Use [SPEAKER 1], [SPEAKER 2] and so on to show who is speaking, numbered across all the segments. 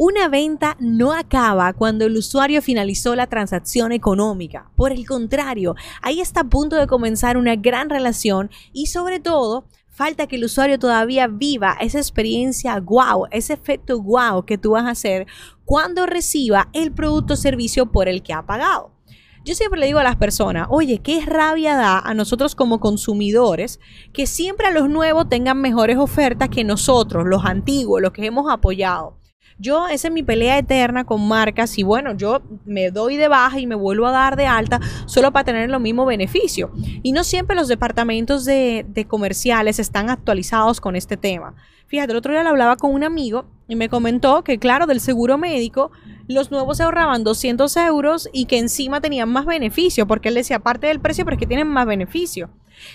[SPEAKER 1] Una venta no acaba cuando el usuario finalizó la transacción económica. Por el contrario, ahí está a punto de comenzar una gran relación y sobre todo falta que el usuario todavía viva esa experiencia wow, ese efecto wow que tú vas a hacer cuando reciba el producto o servicio por el que ha pagado. Yo siempre le digo a las personas, oye, qué rabia da a nosotros como consumidores que siempre a los nuevos tengan mejores ofertas que nosotros, los antiguos, los que hemos apoyado. Yo, esa es mi pelea eterna con marcas y bueno, yo me doy de baja y me vuelvo a dar de alta solo para tener los mismos beneficios. Y no siempre los departamentos de, comerciales están actualizados con este tema. Fíjate, el otro día le hablaba con un amigo y me comentó que, claro, del seguro médico, los nuevos se ahorraban 200 euros y que encima tenían más beneficio, porque él decía, aparte del precio, pero es que tienen más beneficio.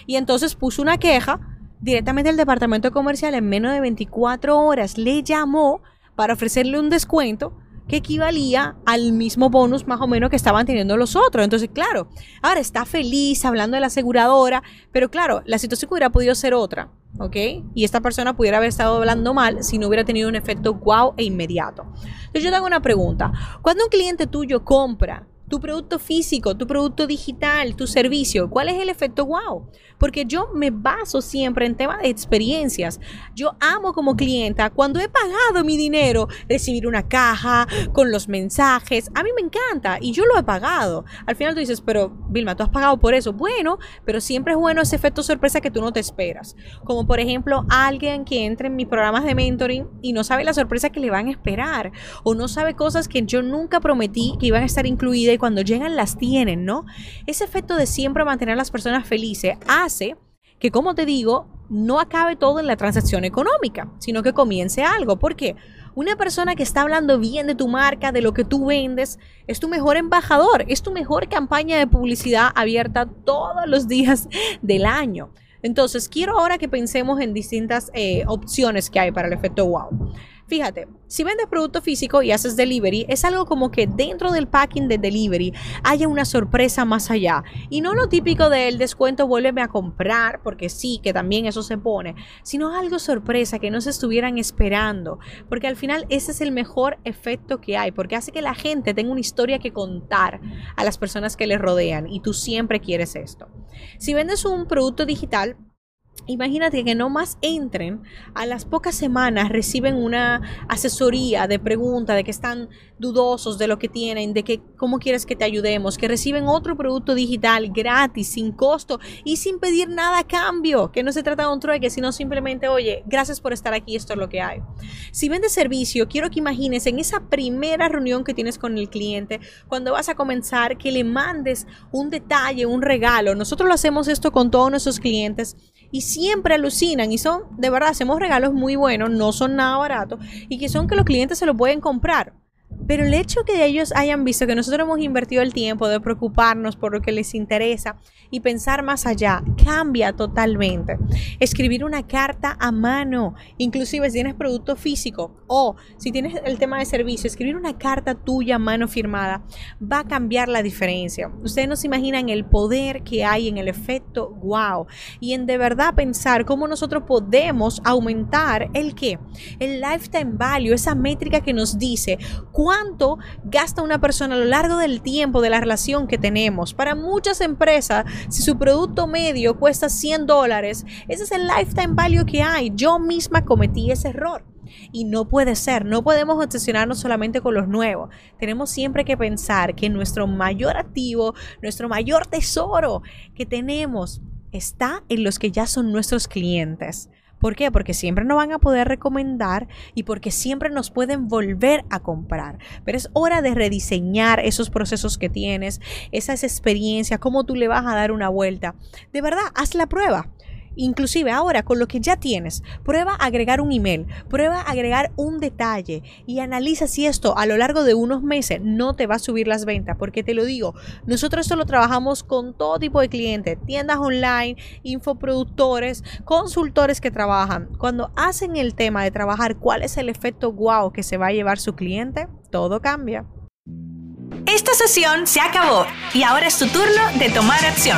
[SPEAKER 1] Y entonces puso una queja directamente al departamento comercial en menos de 24 horas, le llamó para ofrecerle un descuento que equivalía al mismo bonus más o menos que estaban teniendo los otros. Entonces, claro, ahora está feliz hablando de la aseguradora, pero claro, la situación hubiera podido ser otra, ¿ok? Y esta persona pudiera haber estado hablando mal si no hubiera tenido un efecto wow e inmediato. Entonces, yo te hago una pregunta. Cuando un cliente tuyo compra tu producto físico, tu producto digital, tu servicio. ¿Cuál es el efecto wow? Porque yo me baso siempre en temas de experiencias. Yo amo como clienta cuando he pagado mi dinero, recibir una caja con los mensajes. A mí me encanta y yo lo he pagado. Al final tú dices, pero Vilma, tú has pagado por eso. Bueno, pero siempre es bueno ese efecto sorpresa que tú no te esperas. Como por ejemplo alguien que entre en mis programas de mentoring y no sabe la sorpresa que le van a esperar o no sabe cosas que yo nunca prometí que iban a estar incluidas cuando llegan las tienen, ¿no? Ese efecto de siempre mantener a las personas felices hace que, como te digo, no acabe todo en la transacción económica, sino que comience algo. ¿Por qué? Una persona que está hablando bien de tu marca, de lo que tú vendes, es tu mejor embajador, es tu mejor campaña de publicidad abierta todos los días del año. Entonces, quiero ahora que pensemos en distintas eh, opciones que hay para el efecto wow. Fíjate, si vendes producto físico y haces delivery, es algo como que dentro del packing de delivery haya una sorpresa más allá. Y no lo típico del descuento, vuélveme a comprar, porque sí, que también eso se pone, sino algo sorpresa que no se estuvieran esperando. Porque al final ese es el mejor efecto que hay, porque hace que la gente tenga una historia que contar a las personas que les rodean. Y tú siempre quieres esto. Si vendes un producto digital, Imagínate que no más entren, a las pocas semanas reciben una asesoría de pregunta de que están dudosos de lo que tienen, de que cómo quieres que te ayudemos, que reciben otro producto digital gratis, sin costo y sin pedir nada a cambio, que no se trata de un trueque, sino simplemente, oye, gracias por estar aquí, esto es lo que hay. Si vendes servicio, quiero que imagines en esa primera reunión que tienes con el cliente, cuando vas a comenzar, que le mandes un detalle, un regalo. Nosotros lo hacemos esto con todos nuestros clientes y siempre alucinan y son, de verdad, hacemos regalos muy buenos, no son nada baratos y que son que los clientes se lo pueden comprar. Pero el hecho que ellos hayan visto que nosotros hemos invertido el tiempo de preocuparnos por lo que les interesa y pensar más allá cambia totalmente. Escribir una carta a mano, inclusive si tienes producto físico o si tienes el tema de servicio, escribir una carta tuya a mano firmada va a cambiar la diferencia. Ustedes no se imaginan el poder que hay en el efecto wow y en de verdad pensar cómo nosotros podemos aumentar el qué, el lifetime value, esa métrica que nos dice cuánto gasta una persona a lo largo del tiempo de la relación que tenemos. Para muchas empresas, si su producto medio cuesta 100 dólares, ese es el lifetime value que hay. Yo misma cometí ese error. Y no puede ser, no podemos obsesionarnos solamente con los nuevos. Tenemos siempre que pensar que nuestro mayor activo, nuestro mayor tesoro que tenemos está en los que ya son nuestros clientes. ¿Por qué? Porque siempre nos van a poder recomendar y porque siempre nos pueden volver a comprar. Pero es hora de rediseñar esos procesos que tienes, esas experiencias, cómo tú le vas a dar una vuelta. De verdad, haz la prueba. Inclusive ahora con lo que ya tienes, prueba agregar un email, prueba agregar un detalle y analiza si esto a lo largo de unos meses no te va a subir las ventas, porque te lo digo, nosotros solo trabajamos con todo tipo de clientes, tiendas online, infoproductores, consultores que trabajan. Cuando hacen el tema de trabajar cuál es el efecto wow que se va a llevar su cliente, todo cambia.
[SPEAKER 2] Esta sesión se acabó y ahora es tu turno de tomar acción.